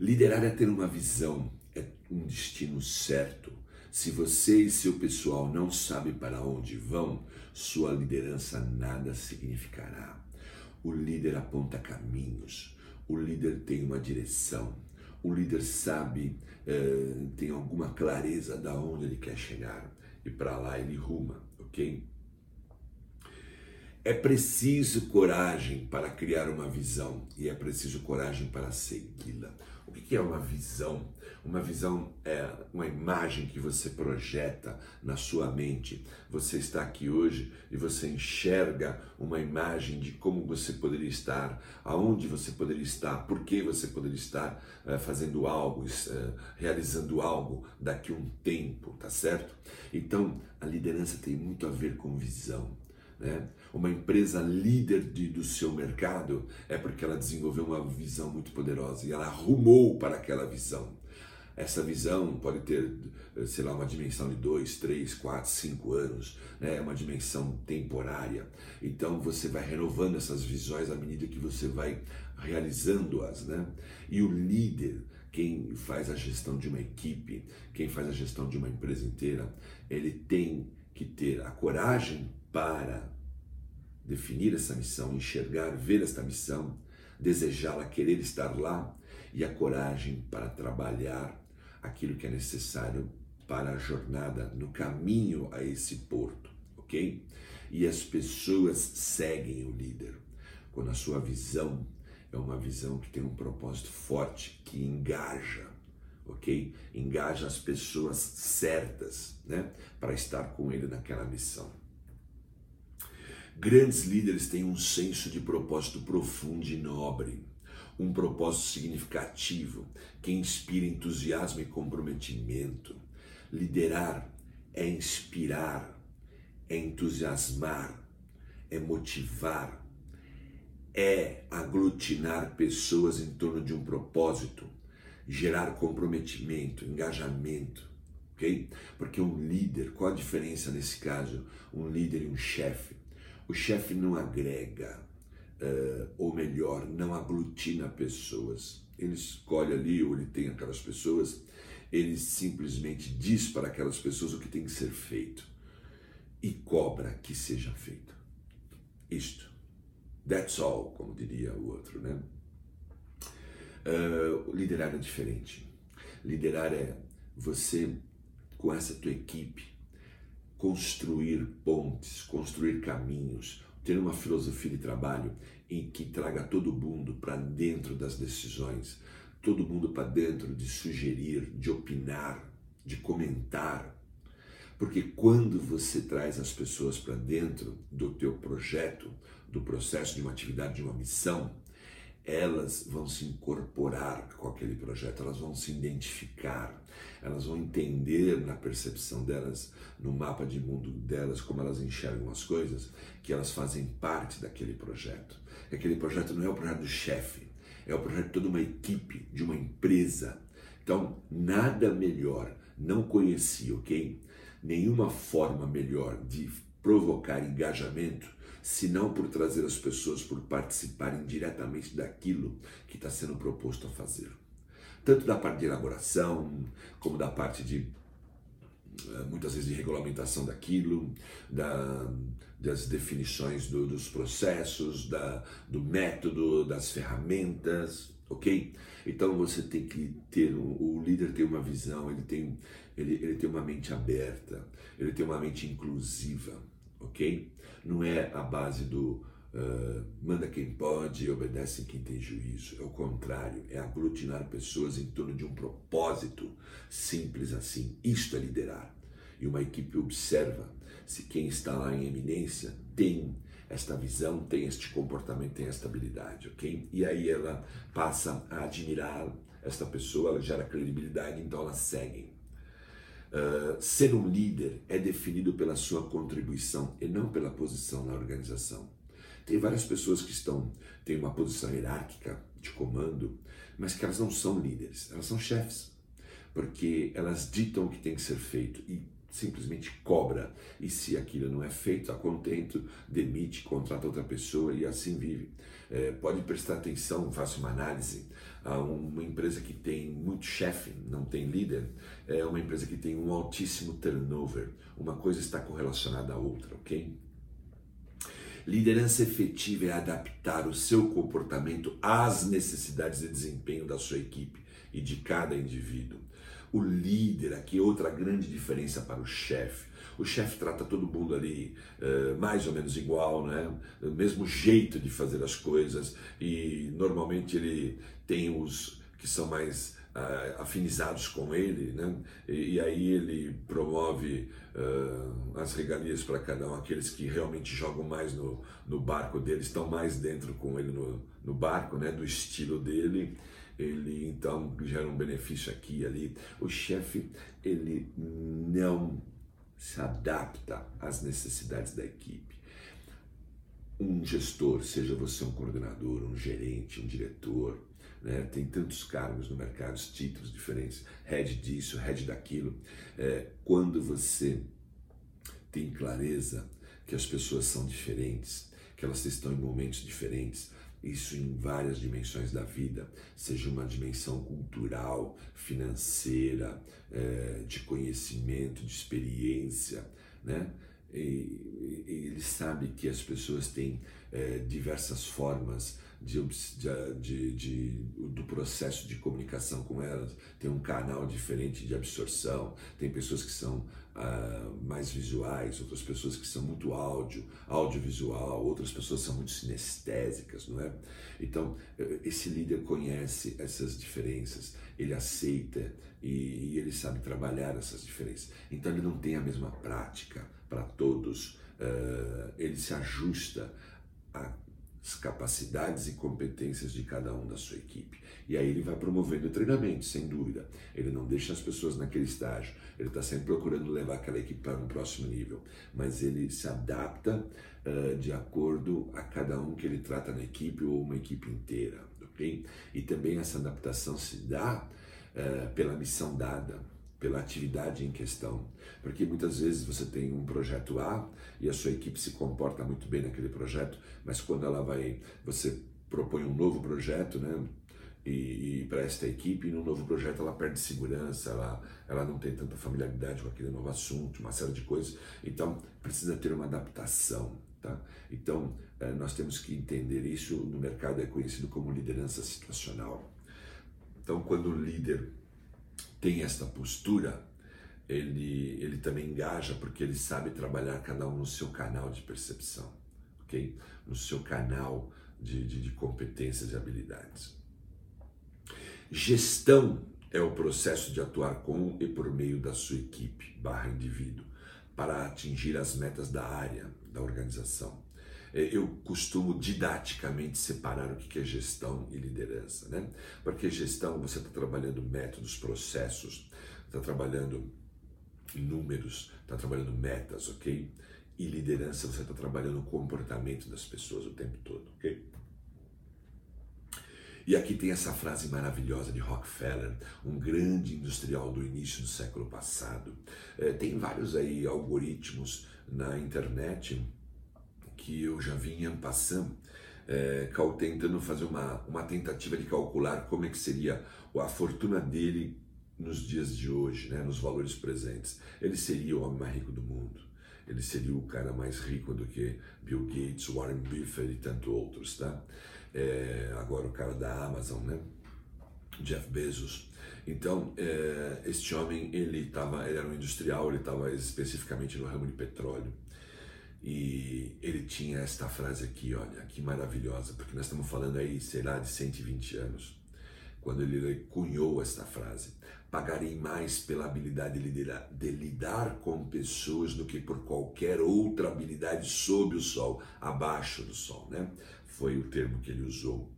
Liderar é ter uma visão, é um destino certo. Se você e seu pessoal não sabem para onde vão, sua liderança nada significará. O líder aponta caminhos, o líder tem uma direção, o líder sabe, eh, tem alguma clareza da onde ele quer chegar e para lá ele ruma, ok? É preciso coragem para criar uma visão e é preciso coragem para segui-la. O que é uma visão? Uma visão é uma imagem que você projeta na sua mente. Você está aqui hoje e você enxerga uma imagem de como você poderia estar, aonde você poderia estar, por que você poderia estar uh, fazendo algo, uh, realizando algo daqui a um tempo, tá certo? Então, a liderança tem muito a ver com visão. Né? Uma empresa líder de, do seu mercado é porque ela desenvolveu uma visão muito poderosa e ela arrumou para aquela visão. Essa visão pode ter, sei lá, uma dimensão de dois, três, quatro, cinco anos, né? é uma dimensão temporária. Então você vai renovando essas visões à medida que você vai realizando-as. Né? E o líder, quem faz a gestão de uma equipe, quem faz a gestão de uma empresa inteira, ele tem que ter a coragem para definir essa missão, enxergar, ver esta missão, desejá-la, querer estar lá e a coragem para trabalhar aquilo que é necessário para a jornada no caminho a esse porto, ok? E as pessoas seguem o líder quando a sua visão é uma visão que tem um propósito forte, que engaja, ok? Engaja as pessoas certas, né, para estar com ele naquela missão. Grandes líderes têm um senso de propósito profundo e nobre, um propósito significativo que inspira entusiasmo e comprometimento. Liderar é inspirar, é entusiasmar, é motivar, é aglutinar pessoas em torno de um propósito, gerar comprometimento, engajamento, ok? Porque um líder, qual a diferença nesse caso? Um líder e um chefe. O chefe não agrega, uh, ou melhor, não aglutina pessoas. Ele escolhe ali, ou ele tem aquelas pessoas, ele simplesmente diz para aquelas pessoas o que tem que ser feito e cobra que seja feito. Isto. That's all, como diria o outro, né? Uh, liderar é diferente. Liderar é você, com essa tua equipe, construir pontes, construir caminhos, ter uma filosofia de trabalho em que traga todo mundo para dentro das decisões, todo mundo para dentro de sugerir, de opinar, de comentar. Porque quando você traz as pessoas para dentro do teu projeto, do processo de uma atividade, de uma missão, elas vão se incorporar com aquele projeto, elas vão se identificar, elas vão entender na percepção delas, no mapa de mundo delas, como elas enxergam as coisas, que elas fazem parte daquele projeto. Aquele projeto não é o projeto do chefe, é o projeto de toda uma equipe, de uma empresa. Então, nada melhor, não conheci, ok? Nenhuma forma melhor de provocar engajamento senão por trazer as pessoas por participarem diretamente daquilo que está sendo proposto a fazer. Tanto da parte de elaboração, como da parte de eh, muitas vezes de regulamentação daquilo, da, das definições do, dos processos, da, do método, das ferramentas, ok? Então você tem que ter, o líder tem uma visão, ele tem, ele, ele tem uma mente aberta, ele tem uma mente inclusiva, ok? Não é a base do uh, manda quem pode obedece quem tem juízo. É o contrário, é aglutinar pessoas em torno de um propósito simples assim. Isto é liderar. E uma equipe observa se quem está lá em eminência tem esta visão, tem este comportamento, tem esta habilidade, ok? E aí ela passa a admirar esta pessoa, ela gera credibilidade, então elas seguem. Uh, ser um líder é definido pela sua contribuição e não pela posição na organização. Tem várias pessoas que estão têm uma posição hierárquica de comando, mas que elas não são líderes, elas são chefes, porque elas ditam o que tem que ser feito e simplesmente cobra. E se aquilo não é feito a contento, demite, contrata outra pessoa e assim vive. É, pode prestar atenção, faça uma análise. a uma empresa que tem muito chefe, não tem líder, é uma empresa que tem um altíssimo turnover. Uma coisa está correlacionada à outra, ok? Liderança efetiva é adaptar o seu comportamento às necessidades de desempenho da sua equipe e de cada indivíduo. O líder, aqui outra grande diferença para o chefe. O chefe trata todo mundo ali uh, mais ou menos igual, né? O mesmo jeito de fazer as coisas e normalmente ele tem os que são mais uh, afinizados com ele, né? E, e aí ele promove uh, as regalias para cada um, aqueles que realmente jogam mais no, no barco dele, estão mais dentro com ele no, no barco, né? Do estilo dele ele então gera um benefício aqui e ali. O chefe, ele não se adapta às necessidades da equipe. Um gestor, seja você um coordenador, um gerente, um diretor, né? tem tantos cargos no mercado, títulos diferentes, head disso, head daquilo. É, quando você tem clareza que as pessoas são diferentes, que elas estão em momentos diferentes, isso em várias dimensões da vida, seja uma dimensão cultural, financeira, é, de conhecimento, de experiência, né? E, ele sabe que as pessoas têm é, diversas formas de, de, de, do processo de comunicação com elas, tem um canal diferente de absorção, tem pessoas que são uh, mais visuais, outras pessoas que são muito áudio, audiovisual, outras pessoas são muito sinestésicas, não é? Então, esse líder conhece essas diferenças, ele aceita e, e ele sabe trabalhar essas diferenças. Então, ele não tem a mesma prática para todos, uh, ele se ajusta capacidades e competências de cada um da sua equipe. E aí ele vai promovendo treinamento, sem dúvida. Ele não deixa as pessoas naquele estágio. Ele está sempre procurando levar aquela equipe para um próximo nível. Mas ele se adapta uh, de acordo a cada um que ele trata na equipe ou uma equipe inteira. ok? E também essa adaptação se dá uh, pela missão dada pela atividade em questão. Porque muitas vezes você tem um projeto A e a sua equipe se comporta muito bem naquele projeto, mas quando ela vai, você propõe um novo projeto, né? E, e para esta equipe, no novo projeto ela perde segurança, ela, ela não tem tanta familiaridade com aquele novo assunto, uma série de coisas. Então, precisa ter uma adaptação. Tá? Então, eh, nós temos que entender isso. No mercado é conhecido como liderança situacional. Então, quando o líder tem esta postura, ele, ele também engaja porque ele sabe trabalhar cada um no seu canal de percepção, ok? No seu canal de, de, de competências e habilidades. Gestão é o processo de atuar com e por meio da sua equipe barra indivíduo para atingir as metas da área da organização. É, eu costumo didaticamente separar o que é gestão e liderança, né? Porque gestão você está trabalhando métodos, processos, está trabalhando números, está trabalhando metas, ok? E liderança você está trabalhando o comportamento das pessoas o tempo todo, ok? E aqui tem essa frase maravilhosa de Rockefeller, um grande industrial do início do século passado. É, tem vários aí algoritmos na internet que eu já vinha passando, é, tentando fazer uma, uma tentativa de calcular como é que seria a fortuna dele nos dias de hoje, né, nos valores presentes. Ele seria o homem mais rico do mundo. Ele seria o cara mais rico do que Bill Gates, Warren Buffett e tanto outros, tá? É, agora o cara da Amazon, né? Jeff Bezos. Então, é, este homem, ele, tava, ele era um industrial, ele estava especificamente no ramo de petróleo. E ele tinha esta frase aqui, olha, que maravilhosa, porque nós estamos falando aí, sei lá, de 120 anos, quando ele cunhou esta frase. Pagarei mais pela habilidade de lidar, de lidar com pessoas do que por qualquer outra habilidade sob o sol, abaixo do sol, né? Foi o termo que ele usou.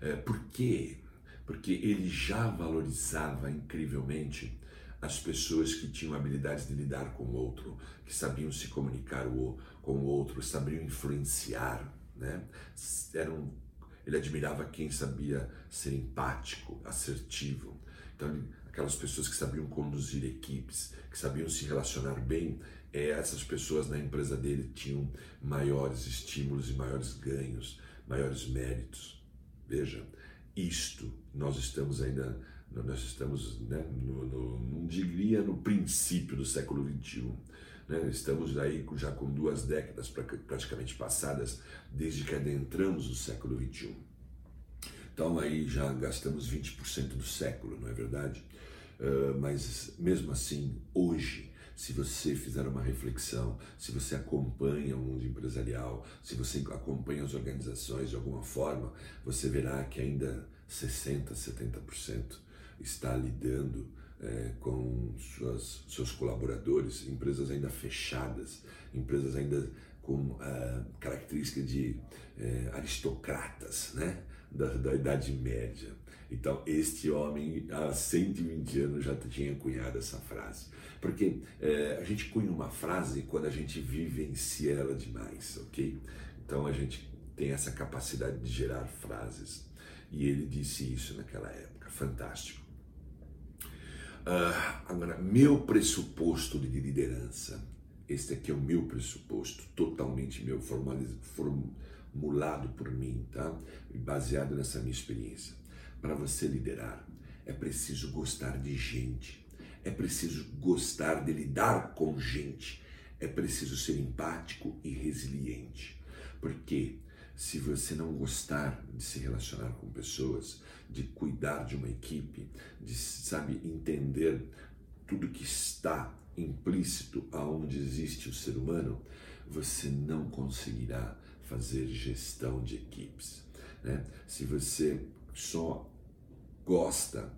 É, por quê? Porque ele já valorizava incrivelmente as pessoas que tinham habilidades de lidar com o outro, que sabiam se comunicar com o outro, sabiam influenciar, né? Eram, ele admirava quem sabia ser empático, assertivo, Então, aquelas pessoas que sabiam conduzir equipes, que sabiam se relacionar bem, é, essas pessoas na empresa dele tinham maiores estímulos e maiores ganhos, maiores méritos. Veja, isto nós estamos ainda, nós estamos, né, no, no, não diria no princípio do século XXI. Né? Estamos aí já com duas décadas praticamente passadas desde que adentramos o século XXI. Então aí já gastamos 20% do século, não é verdade? Uh, mas mesmo assim, hoje, se você fizer uma reflexão, se você acompanha o mundo empresarial, se você acompanha as organizações de alguma forma, você verá que ainda 60%, 70% está lidando é, com suas, seus colaboradores, empresas ainda fechadas, empresas ainda com a característica de é, aristocratas né? da, da Idade Média. Então, este homem, há 120 anos, já tinha cunhado essa frase. Porque é, a gente cunha uma frase quando a gente vivencia ela demais, ok? Então, a gente tem essa capacidade de gerar frases. E ele disse isso naquela época. Fantástico. Uh, agora, meu pressuposto de liderança. Este aqui é o meu pressuposto, totalmente meu, formulado por mim, tá? Baseado nessa minha experiência. Para você liderar, é preciso gostar de gente, é preciso gostar de lidar com gente, é preciso ser empático e resiliente. Porque se você não gostar de se relacionar com pessoas, de cuidar de uma equipe, de sabe entender tudo que está implícito aonde existe o ser humano, você não conseguirá fazer gestão de equipes. Né? Se você só gosta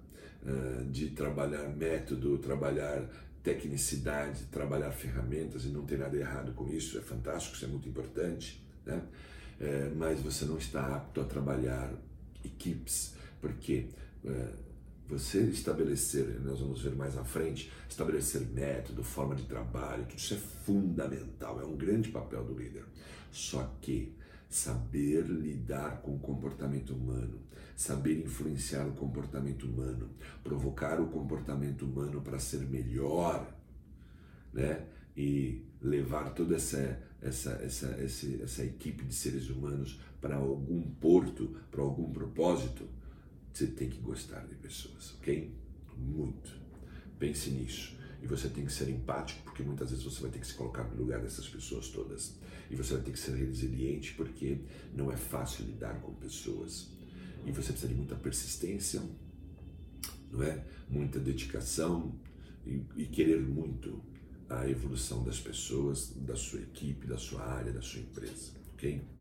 uh, de trabalhar método, trabalhar tecnicidade, trabalhar ferramentas e não tem nada errado com isso, é fantástico, isso é muito importante, né? É, mas você não está apto a trabalhar equipes, porque é, você estabelecer, nós vamos ver mais à frente, estabelecer método, forma de trabalho, tudo isso é fundamental, é um grande papel do líder. Só que saber lidar com o comportamento humano, saber influenciar o comportamento humano, provocar o comportamento humano para ser melhor, né? E levar toda essa essa, essa, essa, essa equipe de seres humanos para algum porto, para algum propósito, você tem que gostar de pessoas, ok? Muito. Pense nisso. E você tem que ser empático, porque muitas vezes você vai ter que se colocar no lugar dessas pessoas todas. E você vai ter que ser resiliente, porque não é fácil lidar com pessoas. E você precisa de muita persistência, não é? Muita dedicação e, e querer muito a evolução das pessoas, da sua equipe, da sua área, da sua empresa, ok?